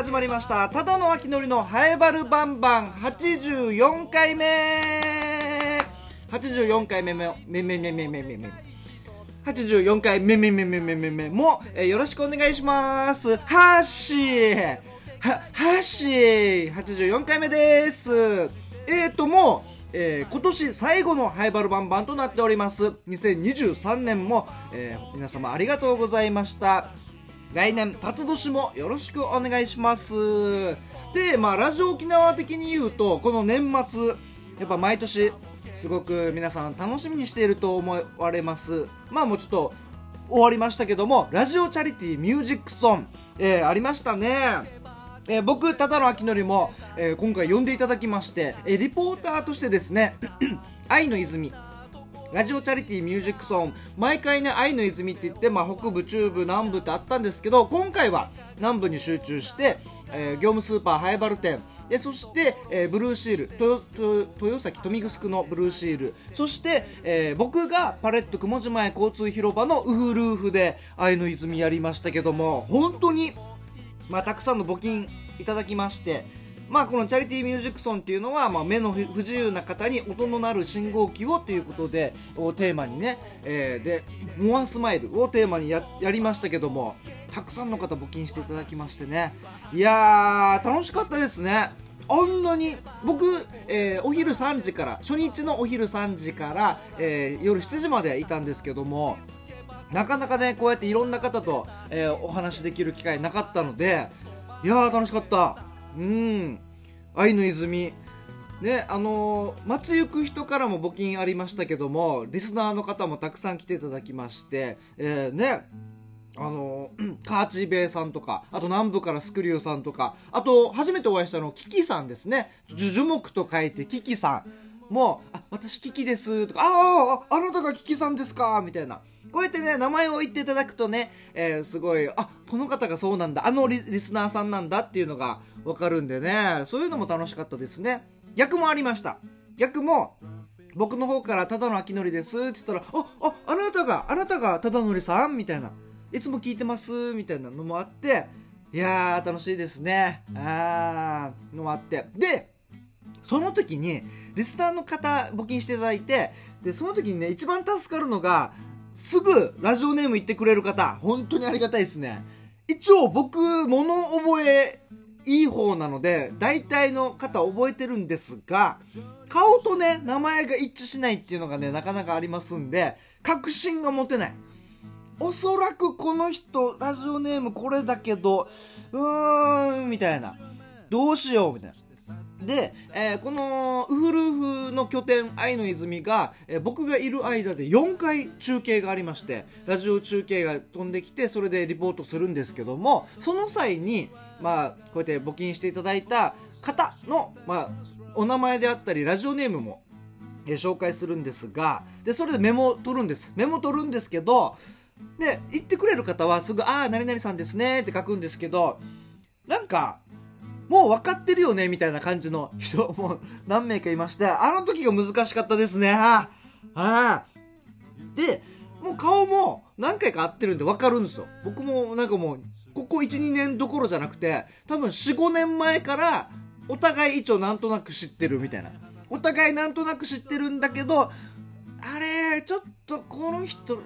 始まりました。ただの秋のりのハエバルバンバン。84回目。84回目めめめめめめめめ。84回めめめめめめめ。も、えーよろしくお願いします。はっしー。ははっしー。84回目です。えーともうえー今年最後のハイバルバンバンとなっております。2023年も、えー皆様ありがとうございました。来年辰年もよろしくお願いします。でまあラジオ沖縄的に言うとこの年末やっぱ毎年すごく皆さん楽しみにしていると思われます。まあもうちょっと終わりましたけどもラジオチャリティーミュージックソン、えーありましたね。えー僕、ただの秋のりも、えー今回呼んでいただきまして、えーリポーターとしてですね、愛の泉、ラジオチャリティーミュージックソン、毎回ね、愛の泉って言って、まあ、北部、中部、南部ってあったんですけど、今回は南部に集中して、えー業務スーパーハイバル店、でそして、えーブルーシール豊豊豊崎豊見城のブルーシールそして、えー僕がパレット雲島前交通広場のウフルーフで愛の泉やりましたけども本当にまあ、たくさんの募金いただきまして、まあ、このチャリティーミュージックソンっていうのは、まあ、目の不自由な方に音の鳴る信号機をということでをテーマにね、えーで「モアスマイル」をテーマにややりましたけどもたくさんの方募金していただきましてね。いやー楽しかったですね。あんなに僕、えーお昼3時から初日のお昼3時から、えー夜7時までいたんですけどもなかなかねこうやっていろんな方と、えーお話できる機会なかったのでいやー楽しかった。うん。愛の泉。ねあのー街行く人からも募金ありましたけどもリスナーの方もたくさん来ていただきまして、えーねあのーカーチベイさんとかあと南部からスクリューさんとかあと初めてお会いしたのキキさんですね。樹樹木と書いてキキさん。もう、あ、私キキですとか、ああ、ああなたがキキさんですかみたいな。こうやってね、名前を言っていただくとね、えーすごい、あ、この方がそうなんだ、あのリスナーさんなんだっていうのがわかるんでね、そういうのも楽しかったですね。逆もありました。逆も、僕の方からただの秋のりですって言ったら、あ、あ、あなたが、あなたがただのりさんみたいな。いつも聞いてますみたいなのもあって、いやー、楽しいですね。あー、のもあって。で、その時に、リスナーの方募金していただいて、で、その時にね、一番助かるのが、すぐラジオネーム言ってくれる方、本当にありがたいですね。一応僕、物覚えいい方なので、大体の方覚えてるんですが、顔とね、名前が一致しないっていうのがね、なかなかありますんで、確信が持てない。おそらくこの人、ラジオネームこれだけど、うーん、みたいな。どうしよう、みたいな。で、えーこのウフルーフの拠点愛の泉が、えー僕がいる間で4回中継がありましてラジオ中継が飛んできてそれでリポートするんですけどもその際にまあこうやって募金していただいた方の、まあ、お名前であったりラジオネームも、えー紹介するんですがでそれでメモを取るんです。メモ取るんですけどで言ってくれる方はすぐ「ああ何々さんですね」って書くんですけどなんかもう分かってるよねみたいな感じの人も何名かいまして、あの時が難しかったですね。ああで、もう顔も何回か会ってるんで分かるんですよ。僕もなんかもう、ここ1、2年どころじゃなくて、多分4、5年前からお互い一応なんとなく知ってるみたいな。お互いなんとなく知ってるんだけど、あれ、ちょっとこの人、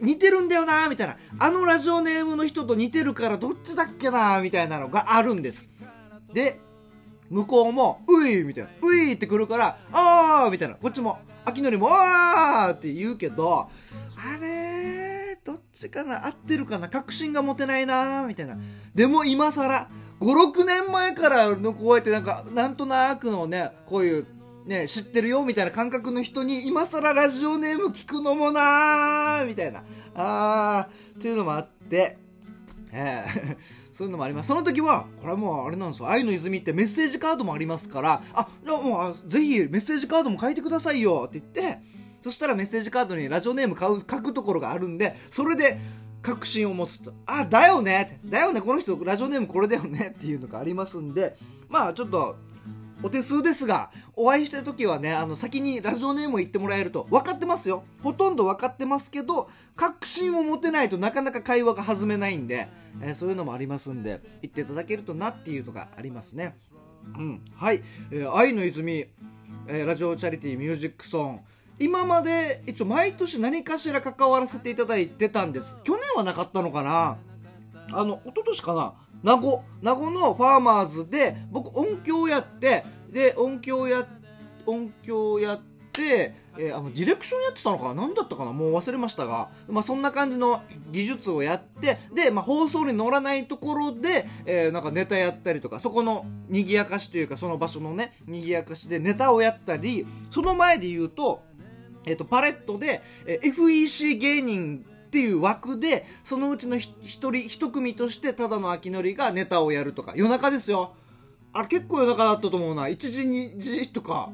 似てるんだよなみたいな。あのラジオネームの人と似てるからどっちだっけなみたいなのがあるんです。で、向こうも、ういみたいな、ういって来るから、あーみたいな、こっちも、秋のりも、あーって言うけど、あれー、どっちかな合ってるかな確信が持てないなーみたいな。でも今更、5、6年前からのこうやってなんか、なんとなくのね、こういう、ね、知ってるよみたいな感覚の人に今更ラジオネーム聞くのもなーみたいな。あー、っていうのもあって、ええそういうのもあります。その時は、これはもうあれなんですよ。愛の泉ってメッセージカードもありますから、あ、じゃあもう、ぜひメッセージカードも書いてくださいよって言って、そしたらメッセージカードにラジオネーム書くところがあるんで、それで確信を持つと、あ、だよねってだよね、この人ラジオネームこれだよねっていうのがありますんで、まあちょっと、お手数ですがお会いした時はねあの先にラジオネームを言ってもらえると分かってますよ。ほとんど分かってますけど確信を持てないとなかなか会話が弾めないんで、えー、そういうのもありますんで言っていただけるとなっていうのがありますね。うん。はい、えー、愛の泉、えー、ラジオチャリティミュージックソン。今まで一応毎年何かしら関わらせていただいてたんです。去年はなかったのかな。あの一昨年かな？名護名護のファーマーズで僕音響やってで音響や音響やってえー、あのディレクションやってたのかな？何だったかな？もう忘れましたが、まあ、そんな感じの技術をやってで、まあ、放送に乗らないところで、えー、なんかネタやったりとかそこの賑やかしというかその場所のね賑やかしでネタをやったりその前で言うと,、えーと、パレットで、えー、FEC 芸人っていう枠でそのうちの一人一組としてただの秋のりがネタをやるとか。夜中ですよ。あれ結構夜中だったと思うな。1時2時とか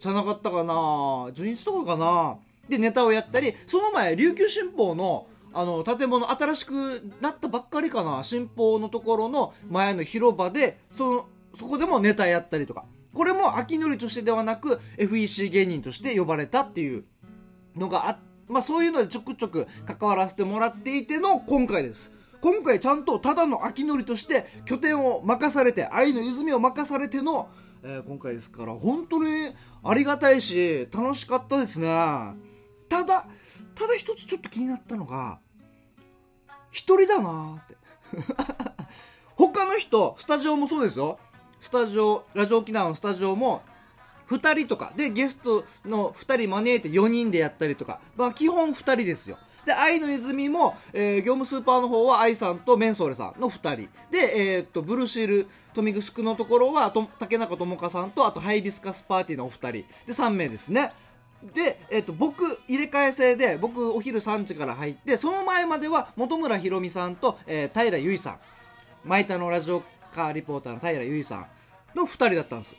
じゃなかったかな。12日とかかな。でネタをやったりその前琉球新報のあの建物新しくなったばっかりかな。新報のところの前の広場でそのそこでもネタやったりとか。これも秋のりとしてではなく FEC 芸人として呼ばれたっていうのがあってまあそういうのでちょくちょく関わらせてもらっていての今回です。今回ちゃんとただの秋のりとして拠点を任されて、愛の泉を任されての、えー、今回ですから、本当にありがたいし、楽しかったですね。ただ、ただ一つちょっと気になったのが、一人だなって。他の人、スタジオもそうですよ。スタジオ、ラジオ沖縄のスタジオも、2人とか。でゲストの2人招いて4人でやったりとか、まあ、基本2人ですよ。で愛の泉も、えー、業務スーパーの方は愛さんとメンソーレさんの2人。で、えー、っとブルシール豊見城のところはと竹中智香さんとあとハイビスカスパーティーのお二人。で3名ですね。で、えー、と僕入れ替え制で僕お昼3時から入ってその前までは本村ひろみさんと、えー、平由衣さん。マイタのラジオカーリポーターの平由衣さんの2人だったんです。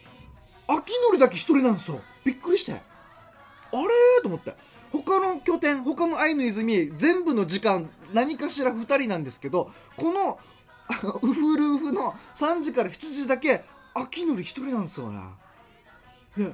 秋のりだけ1人なんですよ。びっくりして。あれと思って。他の拠点他の愛の泉全部の時間何かしら2人なんですけどこのウフルウフの3時から7時だけ秋のり1人なんですよね。で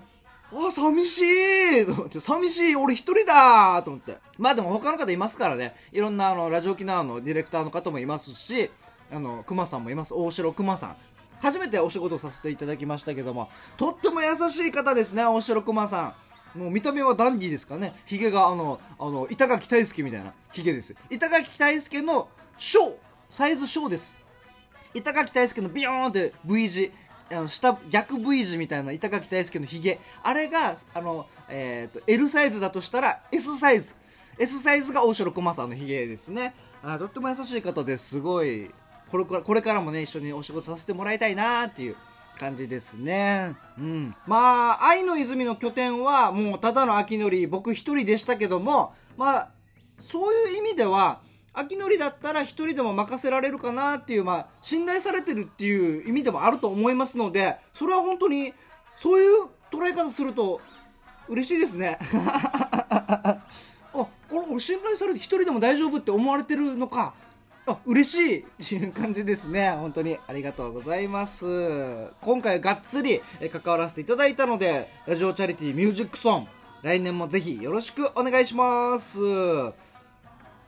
あ寂しいと思って。寂しい俺1人だと思って。まあでも他の方いますからね。いろんなあのラジオ沖縄のディレクターの方もいますしあの熊さんもいます。大城熊さん。初めてお仕事させていただきましたけどもとっても優しい方ですね大城熊さん。もう見た目はダンディーですかね。ヒゲがあのあの板垣大輔みたいなヒゲです。板垣大輔の小サイズ小です。板垣大輔のビヨーンって V 字あの下逆 V 字みたいな板垣大輔のヒゲあれがあの、えーと、L サイズだとしたら S サイズ。S サイズが大城熊さんのヒゲですね。あとっても優しい方ですごい。これからこれからもね一緒にお仕事させてもらいたいなっていう感じですね。うん。まあ、愛の泉の拠点はもうただの秋のり、僕一人でしたけども、まあ、そういう意味では、秋のりだったら一人でも任せられるかなっていう、まあ、信頼されてるっていう意味でもあると思いますので、それは本当に、そういう捉え方すると、嬉しいですね。あ、俺、信頼されて一人でも大丈夫って思われてるのか。あ嬉しいっていう感じですね。本当にありがとうございます。今回がっつり関わらせていただいたのでラジオチャリティーミュージックソン来年もぜひよろしくお願いします。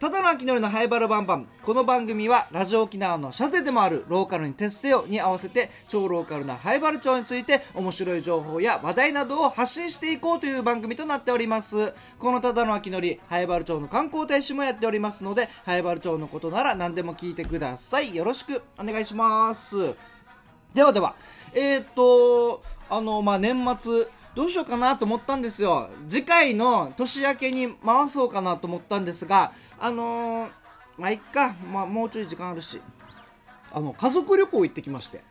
ただの秋のりのハイバルバンバン。この番組はラジオ沖縄のシャゼでもあるローカルに徹せよに合わせて超ローカルなハイバル町について面白い情報や話題などを発信していこうという番組となっております。このただの秋のりハイバル町の観光大使もやっておりますのでハイバル町のことなら何でも聞いてください。よろしくお願いします。ではではえー、っとあのまあ年末どうしようかなと思ったんですよ。次回の年明けに回そうかなと思ったんですがあのー、まあ、いっか、まあ、もうちょい時間あるし、あの、家族旅行行ってきまして。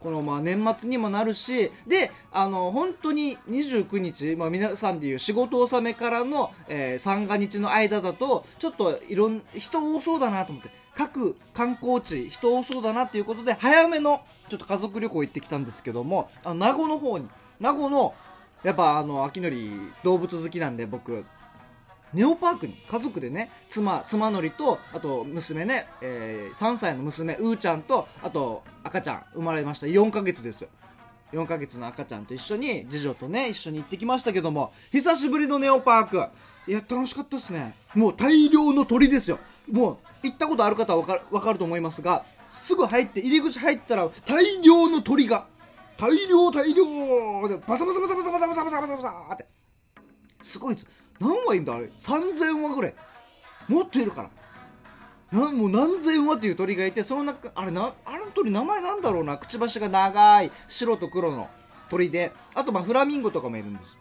このまあ年末にもなるし、で、あの、本当に29日、まあ皆さんでいう仕事納めからの、えー、三が日の間だと、ちょっといろん、人多そうだなと思って、各観光地、人多そうだなっていうことで、早めの、ちょっと家族旅行行ってきたんですけども、あの、名護の方に、名護の、やっぱあの、秋のり動物好きなんで僕、ネオパークに家族でね妻妻のりとあと娘ね、えー、3歳の娘うーちゃんとあと赤ちゃん生まれました。4ヶ月です。よ4ヶ月の赤ちゃんと一緒に次女とね一緒に行ってきましたけども久しぶりのネオパーク。いや楽しかったですね。もう大量の鳥ですよ。もう行ったことある方は分かる分かると思いますがすぐ入って入り口入ったら大量の鳥が。大量大量でバサバサバサバサバサバサバサバサバサってすごいです何羽いんだあれ？3000羽ぐらい。もっといるから。なもう何千羽っていう鳥がいてその中あれなあれの鳥名前なんだろうな？くちばしが長い白と黒の鳥で。あとまあフラミンゴとかもいるんです。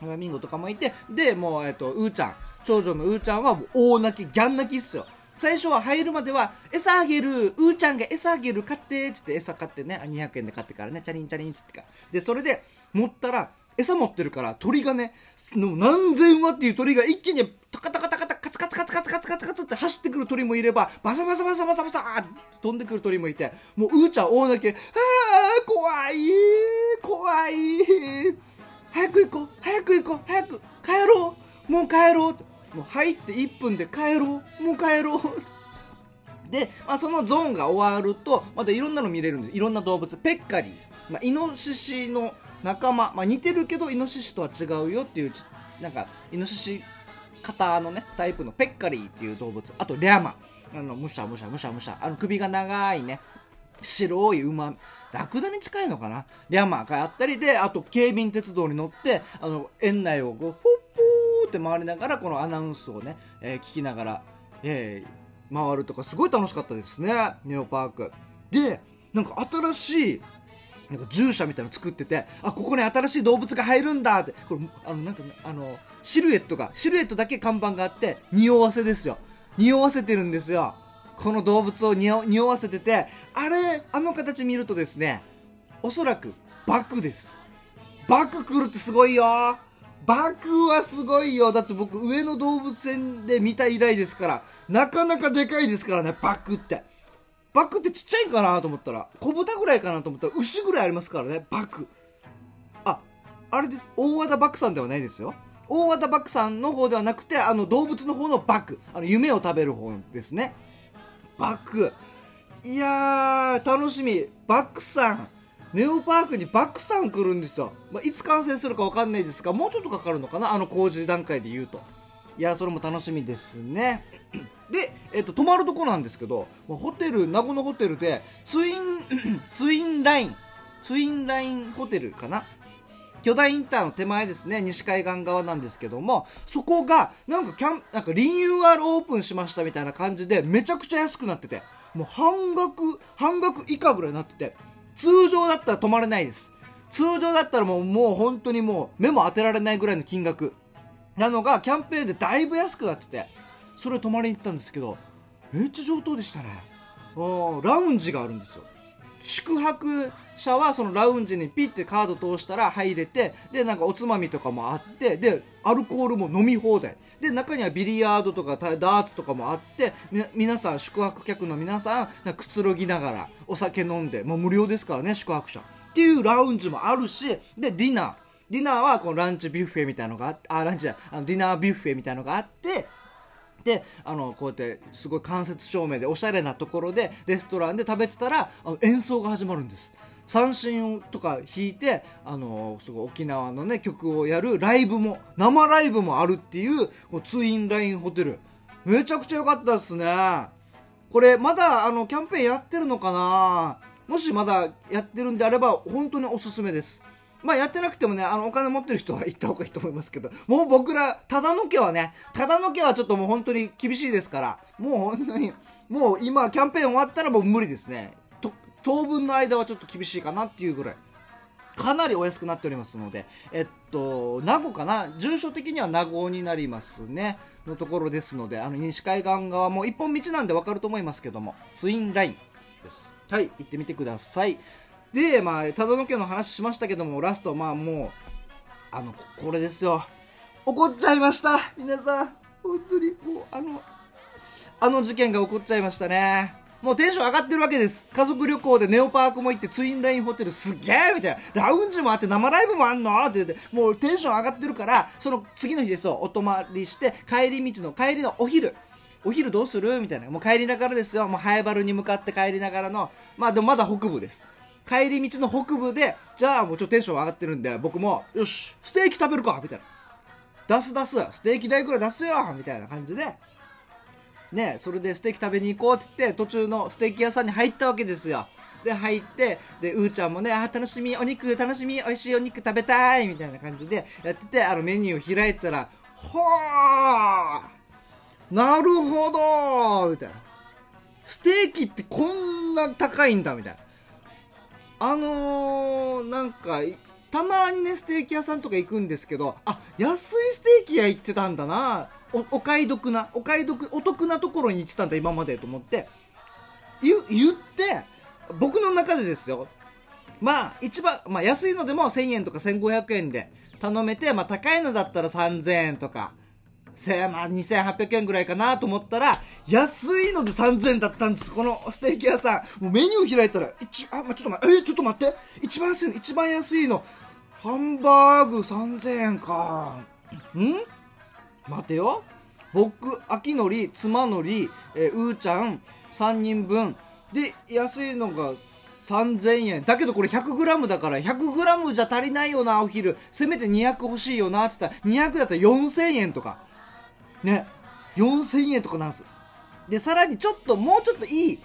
フラミンゴとかもいて。でもうえっとうーちゃん。長女のうーちゃんはもう大泣きギャン泣きっすよ。最初は入るまでは餌あげるうーちゃんが餌あげる買ってっつって餌買ってね。200円で買ってからね。チャリンチャリンっつってか。でそれで持ったら餌持ってるから鳥がね何千羽っていう鳥が一気にタカタカタカタカツカツカツカツカツカツカツって走ってくる鳥もいればバサバサバサバサバサって飛んでくる鳥もいてもううーちゃん大泣きあー怖い怖い早く行こう早く行こう早く帰ろうもう帰ろうもう入って1分で帰ろうもう帰ろう。で、まあ、そのゾーンが終わるとまたいろんなの見れるんです。いろんな動物。ペッカリー、まあ、イノシシの仲間、まあ、似てるけどイノシシとは違うよっていうなんかイノシシ型のねタイプのペッカリーっていう動物。あとリャマあのむしゃむしゃむしゃむしゃあの首が長いね白い馬。ラクダに近いのかな？リャマがあったりであと京浜鉄道に乗ってあの園内をこうポッポーって回りながらこのアナウンスをね、えー、聞きながら、えー、回るとかすごい楽しかったですねネオパーク。でなんか新しいなんか従者みたいなの作っててあここに新しい動物が入るんだって。これあのなんかあのシルエットがシルエットだけ看板があって匂わせですよ。匂わせてるんですよ。この動物を匂わせててあれあの形見るとですねおそらくバクです。バク来るってすごいよ。バクはすごいよ。だって僕上野動物園で見た以来ですからなかなかでかいですからねバクって。バクってちっちゃいんかなと思ったら小豚ぐらいかなと思ったら牛ぐらいありますからねバク。ああれです。大和田バクさんではないですよ。大和田バクさんの方ではなくてあの動物の方のバク。あの夢を食べる方ですね。バク。いやー楽しみ。バクさん。ネオパークにバックさん来るんですよ、まあ、いつ完成するか分かんないですがもうちょっとかかるのかな？あの工事段階で言うと。いやそれも楽しみですね。で、えっと、泊まるとこなんですけどホテル名護のホテルでツイン ツインラインツインラインホテルかな？巨大インターの手前ですね西海岸側なんですけどもそこがなんかキャンなんかリニューアルオープンしましたみたいな感じでめちゃくちゃ安くなっててもう半額半額以下ぐらいになってて通常だったら泊まれないです。通常だったらもうもう本当にもう目も当てられないぐらいの金額。なのがキャンペーンでだいぶ安くなっててそれ泊まりに行ったんですけどめっちゃ上等でしたね。ラウンジがあるんですよ。宿泊者はそのラウンジにピッてカード通したら入れてでなんかおつまみとかもあってでアルコールも飲み放題。で中にはビリヤードとかダーツとかもあって皆さん宿泊客の皆さんなくつろぎながらお酒飲んでもう無料ですからね宿泊者。っていうラウンジもあるしでディナー。ディナーはこのランチビュッフェみたいのがあってあランチじゃあのディナービュッフェみたいのがあってであのこうやってすごい間接照明でおしゃれなところでレストランで食べてたらあの演奏が始まるんです。三振とか弾いてあのすごい沖縄のね曲をやるライブも生ライブもあるっていうこうツインラインホテル。めちゃくちゃ良かったですね。これまだあのキャンペーンやってるのかな？もしまだやってるんであれば本当におすすめです。まあやってなくてもね、あのお金持ってる人は行った方がいいと思いますけど、もう僕ら、ただの家はね、ただの家はちょっともう本当に厳しいですから、もう本当に、もう今キャンペーン終わったらもう無理ですね。当分の間はちょっと厳しいかなっていうぐらい。かなりお安くなっておりますので、えっと、名護かな？住所的には名護になりますね。のところですので、あの、西海岸側も一本道なんでわかると思いますけども、ツインラインです。はい、行ってみてください。で、まあ、忠野家の話しましたけども、ラスト、まあもう、あの、これですよ。怒っちゃいました皆さん。本当に、もう、あの、あの事件が起こっちゃいましたね。もうテンション上がってるわけです。家族旅行でネオパークも行ってツインラインホテルすげえみたいな。ラウンジもあって生ライブもあんの？って言って、もうテンション上がってるから、その次の日ですよ、お泊まりして、帰り道の帰りのお昼。お昼どうする？みたいな。もう帰りながらですよ。もうハエバルに向かって帰りながらの、まあでもまだ北部です。帰り道の北部でじゃあもうちょっとテンション上がってるんで僕もよしステーキ食べるかみたいな。出す出す。ステーキ代くらい出すよみたいな感じで。ねそれでステーキ食べに行こうって言って途中のステーキ屋さんに入ったわけですよ。で入ってでうーちゃんもねあ楽しみお肉楽しみ美味しいお肉食べたいみたいな感じでやっててあのメニューを開いたらほーなるほどみたいな。ステーキってこんな高いんだみたいな。あのー、なんかたまにねステーキ屋さんとか行くんですけどあ安いステーキ屋行ってたんだな。おお買い得なお買い得お得なところに行ってたんだ今までと思って。言言って僕の中でですよ。まあ一番、まあ、安いのでも1000円とか1500円で頼めて、まあ、高いのだったら3000円とか。まあ、2800円ぐらいかなと思ったら、安いので3000円だったんです。このステーキ屋さん。もうメニュー開いたら、一あ、まあ、ちょっと待って、えちょっと待って。一番安いの、一番安いの。ハンバーグ3000円か。ん？待てよ。僕、秋のり、妻のり、え、うーちゃん、3人分。で、安いのが3000円。だけどこれ 100g だから 100g じゃ足りないよな、お昼。せめて200欲しいよなっ、つったら200だったら4000円とか。ね。4000円とかなんす。で、さらにちょっと、もうちょっといい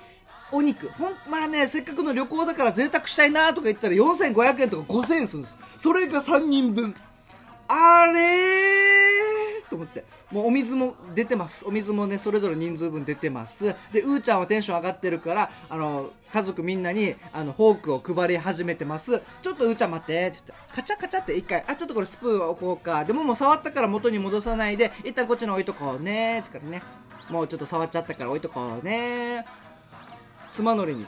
お肉。ほん、まあね、せっかくの旅行だから贅沢したいなとか言ったら4500円とか5000円するんです。それが3人分。あれーと思って。もうお水も出てます。お水もね、それぞれ人数分出てます。で、うーちゃんはテンション上がってるから、あの、家族みんなに、あの、フォークを配り始めてます。ちょっとうーちゃん待って、つって、カチャカチャって一回、あ、ちょっとこれスプーン置こうか。でももう触ったから元に戻さないで、一旦こっちに置いとこうね、つからね。もうちょっと触っちゃったから置いとこうね。妻のりに、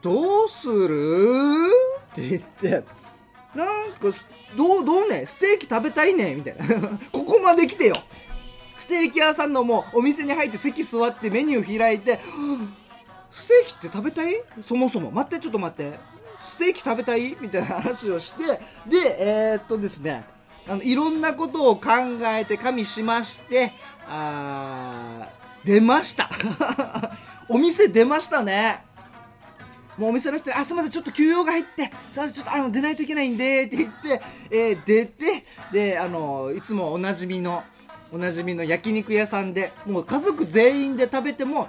どうする？って言って、なんか、どう、どうねステーキ食べたいねみたいな。ここまで来てよ。ステーキ屋さんのもうお店に入って席座ってメニュー開いて、ステーキって食べたい？そもそも。待って、ちょっと待って。ステーキ食べたい？みたいな話をして、で、えー、っとですね、あの、いろんなことを考えて加味しまして、あー、出ました。お店出ましたね。もうお店の人に、あ、すみません、ちょっと休養が入って、すみません、ちょっとあの出ないといけないんで、って言って、えー、出て、で、あの、いつもおなじみの、おなじみの焼肉屋さんで、もう家族全員で食べても、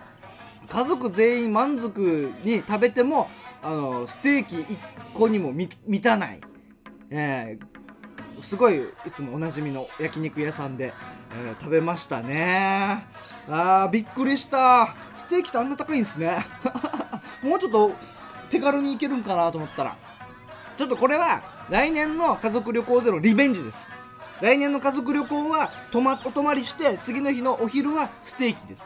家族全員満足に食べても、あの、ステーキ1個にも満たない。えー、すごい、いつもおなじみの焼肉屋さんで、えー、食べましたね。あー、びっくりした。ステーキってあんな高いんですね。もうちょっと手軽に行けるんかなと思ったらちょっとこれは来年の家族旅行でのリベンジです。来年の家族旅行は泊まお泊まりして次の日のお昼はステーキです。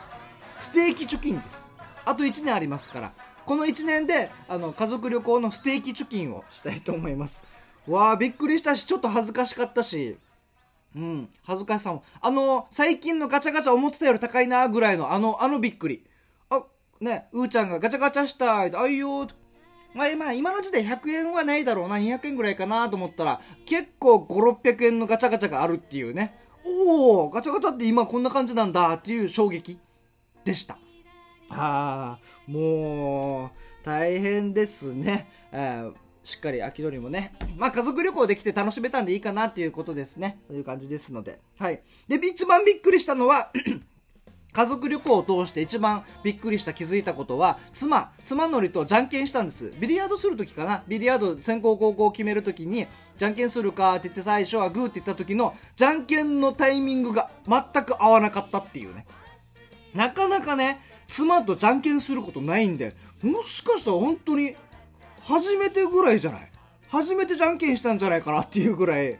ステーキ貯金です。あと1年ありますからこの1年であの家族旅行のステーキ貯金をしたいと思います。わあびっくりしたしちょっと恥ずかしかったしうん恥ずかしさも。あの最近のガチャガチャ思ってたより高いなぐらいのあのあのびっくり。あね、うーちゃんがガチャガチャしたい、あいよまあ、まあ、今の時点100円はないだろうな、200円ぐらいかなと思ったら、結構5、600円のガチャガチャがあるっていうね。おおガチャガチャって今こんな感じなんだっていう衝撃でした。ああ、もう、大変ですね。え、しっかり秋りもね。まあ家族旅行できて楽しめたんでいいかなっていうことですね。そういう感じですので。はい。で、一番びっくりしたのは家族旅行を通して一番びっくりした気づいたことは、妻、妻のりとじゃんけんしたんです。ビリヤードするときかなビリヤード先行後攻を決めるときに、じゃんけんするかって言って最初はグーって言った時の、じゃんけんのタイミングが全く合わなかったっていうね。なかなかね、妻とじゃんけんすることないんで、もしかしたら本当に、初めてぐらいじゃない？初めてじゃんけんしたんじゃないかなっていうぐらい、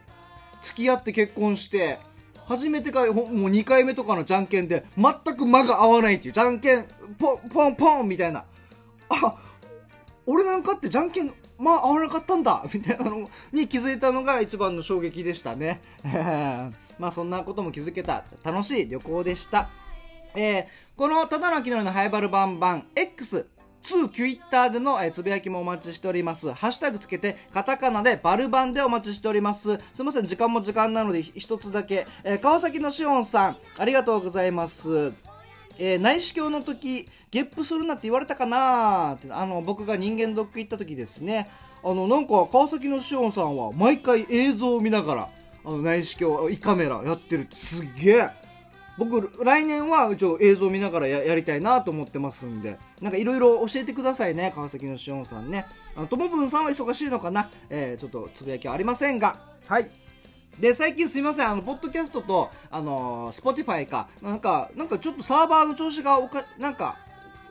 付き合って結婚して、初めてかもう2回目とかのじゃんけんで全く間が合わないっていうじゃんけんポンポンポンみたいな。あ俺なんかってじゃんけんまあ合わなかったんだみたいなのに気づいたのが一番の衝撃でしたね。まあそんなことも気づけた。楽しい旅行でした。えー、このただの昨日のハイバルバンバン X 2 Twitter での、えつぶやきもお待ちしております。ハッシュタグつけて、カタカナでバルバンでお待ちしております。すいません、時間も時間なので一つだけ。えー、川崎のしおんさん、ありがとうございます。えー、内視鏡の時、ゲップするなって言われたかなって、あの、僕が人間ドック行った時ですね。あのなんか川崎のしおんさんは毎回映像を見ながらあの内視鏡胃カメラやってるってすっげえ僕来年は一応映像見ながらややりたいなと思ってますんで。なんかいろいろ教えてくださいね川崎のしおんさんね。あのともぶんさんは忙しいのかな、えーちょっとつぶやきはありませんが。はい。で最近すいません。あのポッドキャストとあのー、Spotify か。なんかなんかちょっとサーバーの調子がおかなんか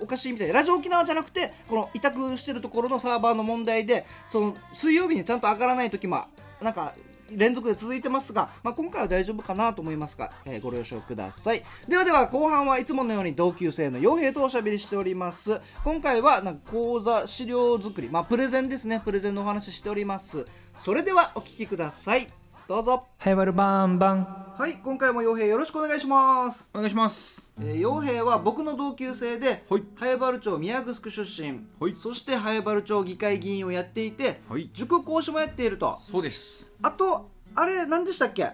おかしいみたい。でラジオ沖縄じゃなくてこの委託してるところのサーバーの問題でその水曜日にちゃんと上がらない時もなんか連続で続いてますが、まあ、今回は大丈夫かなと思いますが、えーご了承ください。ではでは後半はいつものように同級生の傭兵とおしゃべりしております。今回はなんか講座資料作りまあプレゼンですね。プレゼンのお話ししております。それではお聴きください。どうぞ。ハイバルバンバン。はい今回も傭兵よろしくお願いします。お願いします。えー傭兵は僕の同級生で、はい。早原町宮城出身、はい。そして早原町議会議員をやっていて、はい。塾講師もやっていると。そうです。あとあれ何でしたっけ？ん？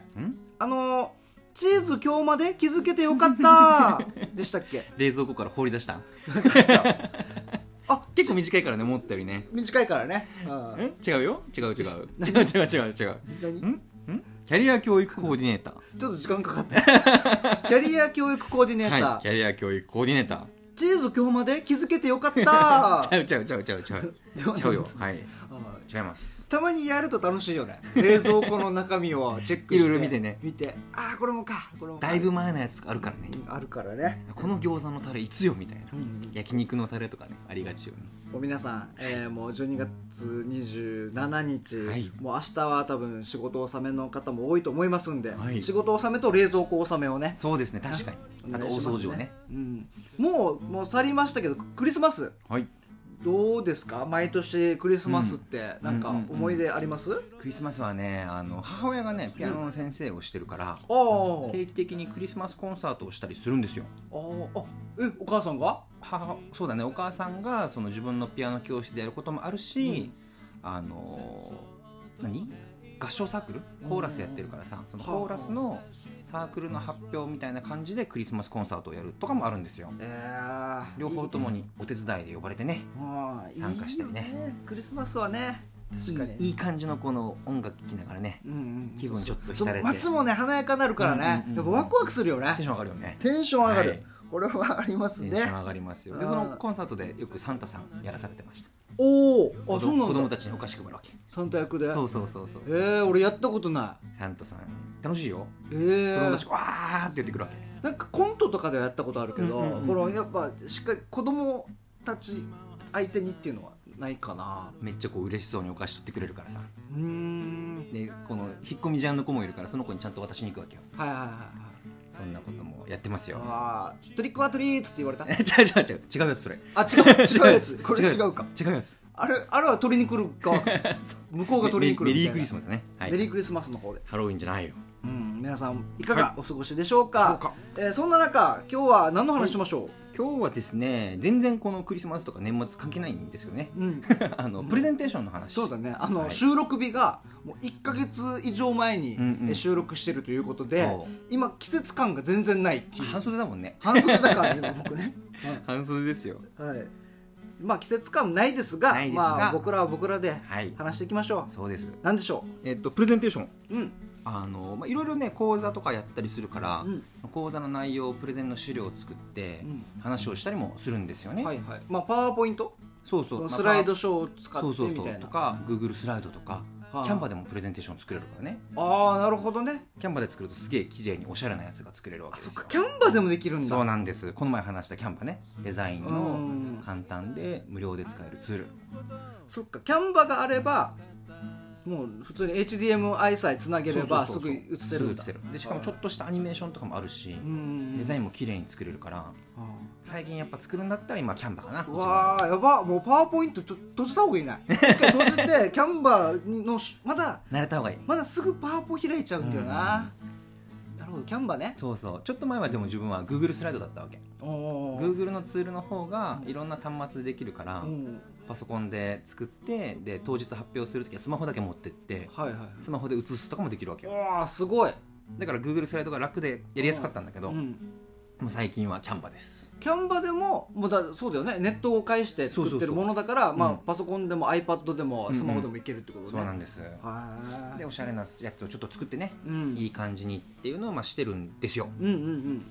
あのーチーズ今日まで気づけてよかった でしたっけ？冷蔵庫から放り出した。あ結構短いからね思ったよりね。短いからね、うん。ん違うよ。違う 違う。違う違う違う違う。何？キャリア教育コーディネータちょっと時間かかった。キャリア教育コーディネーター、ーはいキャリア教育コーディネーター。チーズ今日まで気づけてよかった。ちゃうちゃうちゃうちゃうちゃう。ちゃうよ。はい。あ違います。たまにやると楽しいよね。冷蔵庫の中身をチェックして。いろいろ見てね。見て。ああこれもか。これもか。だいぶ前のやつあるからね。あるからね、この餃子のタレいつよみたいな。うん。焼肉のタレとかねありがちよね。もう皆さん、えーもう12月27日、はい。もう明日は多分仕事納めの方も多いと思いますんで、はい。仕事納めと冷蔵庫納めをね。そうですね確かに。あと大掃除をね。うん、もうもう去りましたけどクリスマス。はいどうですか？毎年クリスマスってなんかうんうんうん。思い出あります、クリスマスはねあの母親がねピアノの先生をしてるから、あー。定期的にクリスマスコンサートをしたりするんですよ。あー。あえお母さんが？母そうだね。お母さんがその自分のピアノ教室でやることもあるし、あの何？合唱サークル？コーラスやってるからさそのコーラスのサークルの発表みたいな感じでクリスマスコンサートをやるとかもあるんですよ。えー両方ともにお手伝いで呼ばれてね参加したりね。いいよクリスマスはね確かにいいいい感じのこの音楽聴きながらねうんうん。気分ちょっと浸れて。街もね華やかになるからね、うんうんうんやっぱワクワクするよね。テンション上がる。よねテンション上がる、はいこれはありますね。テンション上がりますよ。でそのコンサートでよくサンタさんやらされてました。おおあそうなんだ。子供たちにお菓子配るわけ。サンタ役で？そうそうそうそうえー、俺やったことなサンタさん。楽しいよ。いえー。子供たち、わーって言ってくるわけ。なんかコントとかではやったことあるけど、うんうんうんうん。このやっぱしっかり子供たち相手にっていうのはないかな。めっちゃこう嬉しそうにお菓子取ってくれるからさ。うーん。でこの引っ込み思案の子もいるからその子にちゃんと渡しに行くわけよ。はいはいはいはいそんなこともやってますよ。あートリックはトリーツって言われた？え違う違う違う違うやつそれ。あ違う？違うやつ。これ違うか。違うやつ。あれあれは取りに来るか 向こうが取りに来るメメリークリスマスね、はい、メリークリスマスの方で。ハロウィンじゃないようん、皆さんいかがお過ごしでしょうか,、そうか。えーそんな中今日は何の話しましょ今日はですね全然このクリスマスとか年末関係ないんですよね。う、うん、あのプレゼンテーションの話。そうだね。あの、はい。収録日がもう1か月以上前に、収録してるということでそう。今季節感が全然ないっていう。半袖だもんね。半袖だからね 僕ね、半袖ですよ。うんはい。まあ季節感ないですがないですが。まあ、僕らは僕らではい。話していきましょそうです。う何でしょえっとプレゼンテーション。ううんあのまあいろいろね講座とかやったりするから、うん講座の内容プレゼンの資料を作って、うん。話をしたりもするんですよね、はいはい。まあパワーポイントそう。そうスライドショーを使そうそうってみたいな。そうとか Google スライドとかはあキャンバでもプレゼンテーション作れるからね。ああなるほどね。キャンバで作るとすげえ綺麗におしゃれなやつが作れるわあけですよ。そっかキャンバでもできるんだ。そうなんです。この前話したキャンバね。デザインうのん。簡単で無料で使えるツール。そっか。キャンバがあればもう普通に HDMI さえつなげればすぐ映せるでしかもちょっとしたアニメーションとかもあるしうん。デザインも綺麗に作れるから最近やっぱ作るんだったら今キャンバかなうわーやばもうパワーポイントちょ閉じた方がいい。ね一回閉じてキャンバーのしまだ慣れた方がいい。まだすぐパワーポ開いちゃうんだよな、なるほどキャンバね。そうそう。ちょっと前はでも自分は Google スライドだったわけ。Google のツールの方がいろんな端末でできるからうん。パソコンで作ってで当日発表するときはスマホだけ持ってってはいはいスマホで映すとかもできるわけよ。わあすごい。だから Google スライドが楽でやりやすかったんだけど、うん。もう最近はキャンバですキャンバでももうだそうだよね。ネットを介して作ってるものだからまあ、うんパソコンでも iPad でもうんうん。スマホでもいけるってことね、そうなんです。はいでおしゃれなやつをちょっと作ってね、うん。いい感じにっていうのをまあしてるんですよ。うんうん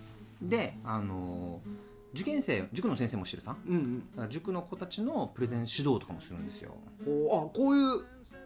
であのー受験生塾の先生もしてるさうんうん。だから塾の子たちのプレゼン指導とかもするんですよ。あこういう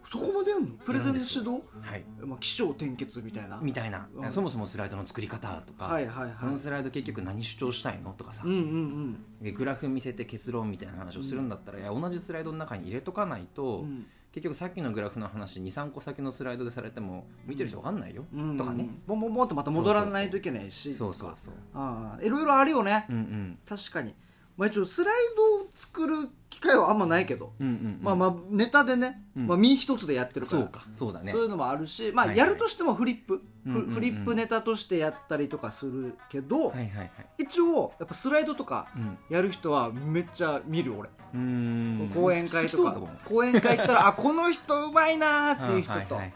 そこまでやんの？プレゼン指導？はい。まあ、起承転結みたいな？みたいな、うん。そもそもスライドの作り方とか、はいはいはい。このスライド結局何主張したいのとか。さ、うんうん。でグラフ見せて結論みたいな話をするんだったら、いや同じスライドの中に入れとかないと、うん。結局さっきのグラフの話23個先のスライドでされても見てる人分かんないよ、うん。とかね。ボンボンボンってまた戻らないといけないし。そうそうそう。ああいろいろあるよね、うんうん。確かにまあ一応スライドを作る機会はあんまないけど、うんうんうん。まあまあネタでね、うん。まあ身一つでやってるから。そうか。そうだね。そういうのもあるし、まあ、はいはいやるとしてもフリップ、うんうんうん。フフリップネタとしてやったりとかするけど、はいはいはい。一応やっぱスライドとかうん。やる人はめっちゃ見る俺、うーん。講演会とか。講演会行ったらあこの人うまいなーっていう人と、はいはいはい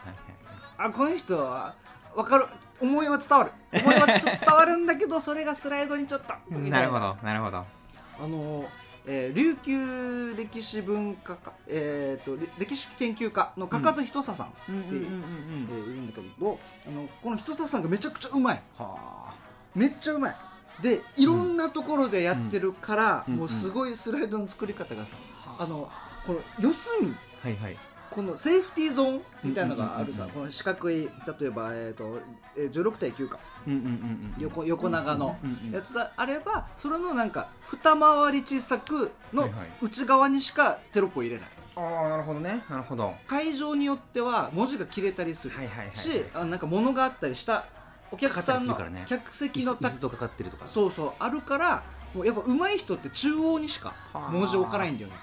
あこの人は分かる。思いは伝わる。思いは伝わるんだけどそれがスライドにちょっと。なるほどなるほどあの、えー琉球歴史文化科、えー、とれ歴史研究家のかかずひとささん、うんうんうんだけどあのこのひとささんがめちゃくちゃうまい。はめっちゃうまい。でいろんなところでやってるから、うん。もうすごいスライドの作り方がさ、あ。あのこの四隅はいはいこのセーフティーゾーンみたいなのがあるさ、この四角い例えば、えーとえー16対9か。うんうんうんうん。横横長のやつであればそれのなんか二回り小さくの内側にしかテロップを入れない。ああなるほどね。なるほど。は会場によっては文字が切れたりするいはいはいしあなんか物があったりしたお客さんの客席椅のた子椅子とかかってるとか。そうそうあるからもうやっぱ上手い人って中央にしか文字置かないんだよね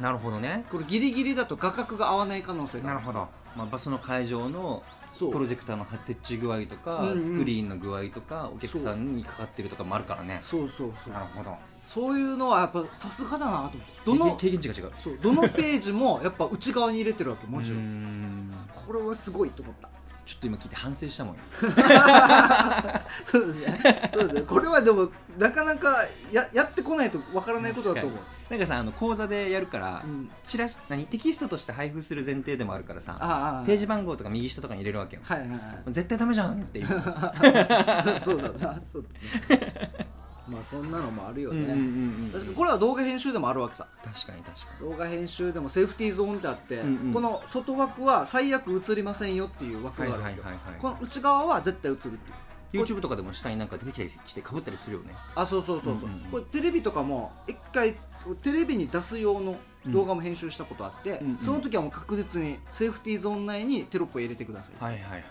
なるほどね。これギリギリだと画角が合わない可能性がなるほど、まあ、場所の会場のそう。プロジェクターの設置具合とか、うんうん。スクリーンの具合とかお客さんにかかってるとかもあるからね。そうそうそう。なるほどそういうのはやっぱさすがだなと思って。どの経験値が違う。そうどのページもやっぱ内側に入れてるわけ文字を。うーん。これはすごいと思ったちょっと今聞いて反省したもんよ。そうですね。そうですね。これはでもなかなかややってこないとわからないことだと思う、なんかさあの講座でやるから、うん、チラシ何テキストとして配布する前提でもあるからさページ番号とか右下とかに入れるわけよ。はいはいはい。絶対ダメじゃんっていう。そうそうだな。そうだねまあそんなのもあるよね、うんうんうんうん。確かにこれは動画編集でもあるわけさ。確かに確か動画編集でもセーフティーゾーンってあって、うんうん。この外枠は最悪映りませんよっていう枠にがあるわけよ、はいはいはいこの内側は絶対映るっていう。YouTube とかでも下になんか出てきたりしてかぶったりするよね。あそうそうそうそう,、うんうんうん。これテレビとかも一回テレビに出す用の動画も編集したことあって、うんうん。その時はもう確実にセーフティーゾーン内にテロップを入れてください。はいはいはい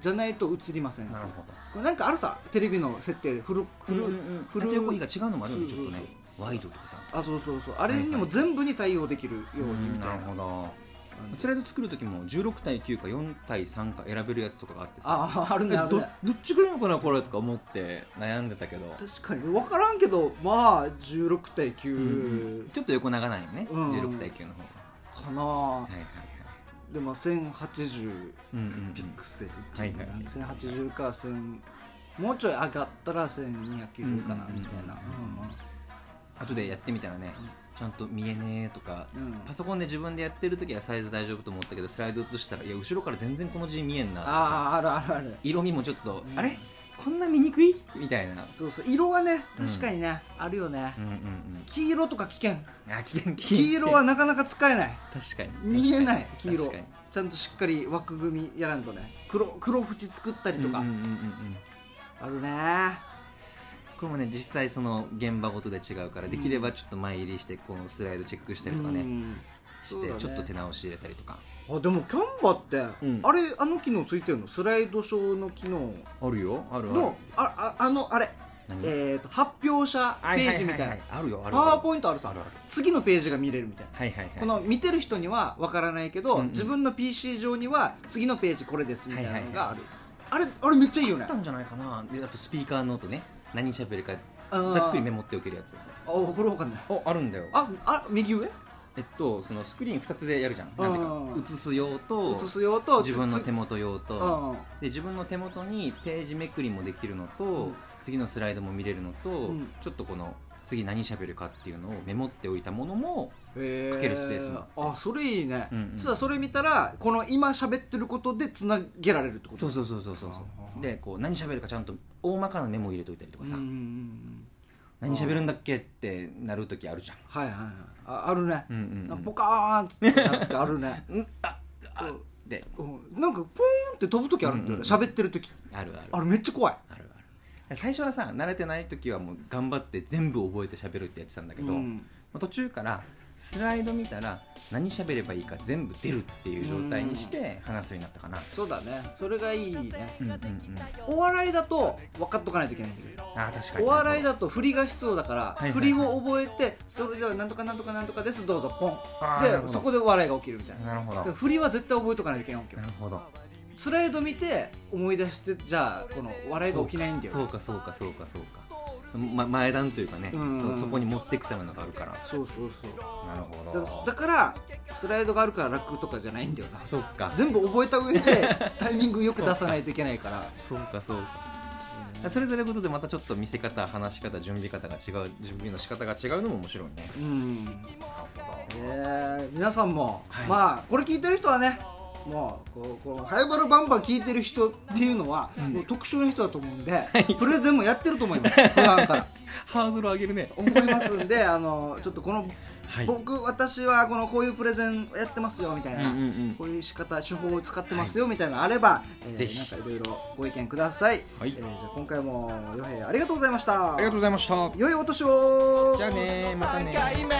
じゃないと映りません。なるほど。なんかあるさテレビの設定でフルフル、フル縦横比が違うのもあるよねちょっとね。ワイドとかさ。あそうそうそう。あれにも全部に対応できるようにみたいな,、なるほど。スライド作る時も16対9か4対3か選べるやつとかがあってさ。ああるねどるね。どっちがいいのかなこれとか思って悩んでたけど。確かに。分からんけどまあ16対9ちょっと横長なんよね。うん。16対9の方が。かな、はいはいはいでも1080うんうんピクセルってはいいうはい。1080か1000もうちょい上がったら1290かなうんみたいな後でやってみたらねちゃんと見えねえとか。うん。うんパソコンで自分でやってる時はサイズ大丈夫と思ったけどスライド映したらいや後ろから全然この字見えんなとかさ。あああるあるある。色味もちょっと、うん。あれ？こんな見にくい？みたいな。そうそう。色はねうん確かにね、あるよね、うんうんうん。黄色とか危険。あ危険黄色はなかなか使えない。確かに。見えない黄色。ちゃんとしっかり枠組みやらんとね。黒黒縁作ったりとか、うんうんうんうんあるね。これもね実際その現場ごとで違うからできればちょっと前入りしてこのスライドチェックしたりとかね、うん。してちょっと手直し入れたりとかあでもキャンバって、うん。あれあの機能ついてるの？スライドショーの機能？あるよ。あるのあああのあれ、何？えー、と発表者ページみたいな、ははははあるよある。パワーポイントあるさ。あるある。次のページが見れるみたいな、はいはいはい。この見てる人にはわからないけど、うんうん。自分の PC 上には次のページこれですみたいなのがある、はいあれあれめっちゃいいよね。あったんじゃないかな。であとスピーカーの音ね。何喋るかざっくりメモっておけるやつ。あこれわかんない。おあるんだよ。ああ右上？えっとそのスクリーン2つでやるじゃん。うんなんていうか映す用と映す用と自分の手元元用と。うんで自分の手元にページめくりもできるのと、うん。次のスライドも見れるのと、うん。ちょっとこの次何喋るかっていうのをメモっておいたものもへー。かけるスペースもあそれいいね、うんうん。そしたらそれ見たらこの今喋ってることでつなげられるってこと？そうそうそうそうそうでこう何喋るかちゃんと大まかなメモを入れといたりとかさ、うんうんうん何喋るんだっけってなる時あるじゃん。はいはいはい。ああるね、うんうんポカーンってなってあるね。うんああで。うん。なんかポーンって飛ぶ時あるんだよね。うんうん。喋、ってる時。あるある。あれめっちゃ怖い。あるある。最初はさ慣れてない時はもう頑張って全部覚えて喋るってやってたんだけど、うん。まあ途中からスライド見たら何喋ればいいか全部出るっていう状態にして話すようになったかな。そうだね。それがいいね。うんうんうん。お笑いだと分かっとかないといけないんだけど。あー確かに。お笑いだと振りが必要だから、いはい振りを覚えてそれではなんとかなんとかなんとかです。どうぞポン。でそこで笑いが起きるみたいな。なるほど。振りは絶対覚えとかないといけないわけよ。なるほど。スライド見て思い出してじゃあこの笑いが起きないんだよそうかそうかそうかそうかま、前段というかね、うん。うんそそこに持っていくためのがあるから。そうそうそう。なるほだだからスライドがあるから楽とかじゃないんだよな。そうか。全部覚えた上で タイミングよく出さないといけないから。そうか。そうか。それぞれことでまたちょっと見せ方話し方準備方が違う準備の仕方が違うのも面白いね。うん。えー皆さんも、はい。まあこれ聞いてる人はねもうこうこうハイバルバンバン聞いてる人っていうのは、もう特殊な人だと思うんで、プレゼンもやってると思います。普段から。ハードル上げるね。思いますんであのちょっとこの、はい。僕私はこのこういうプレゼンやってますよみたいな、うんうんうん。こういう仕方手法を使ってますよみたいなのあれば、えーぜひ。なんかいろいろご意見ください、はい。えーじゃあ今回もよへいありがとうございました。ありがとうございました。良いお年を。じゃあねまたね3回目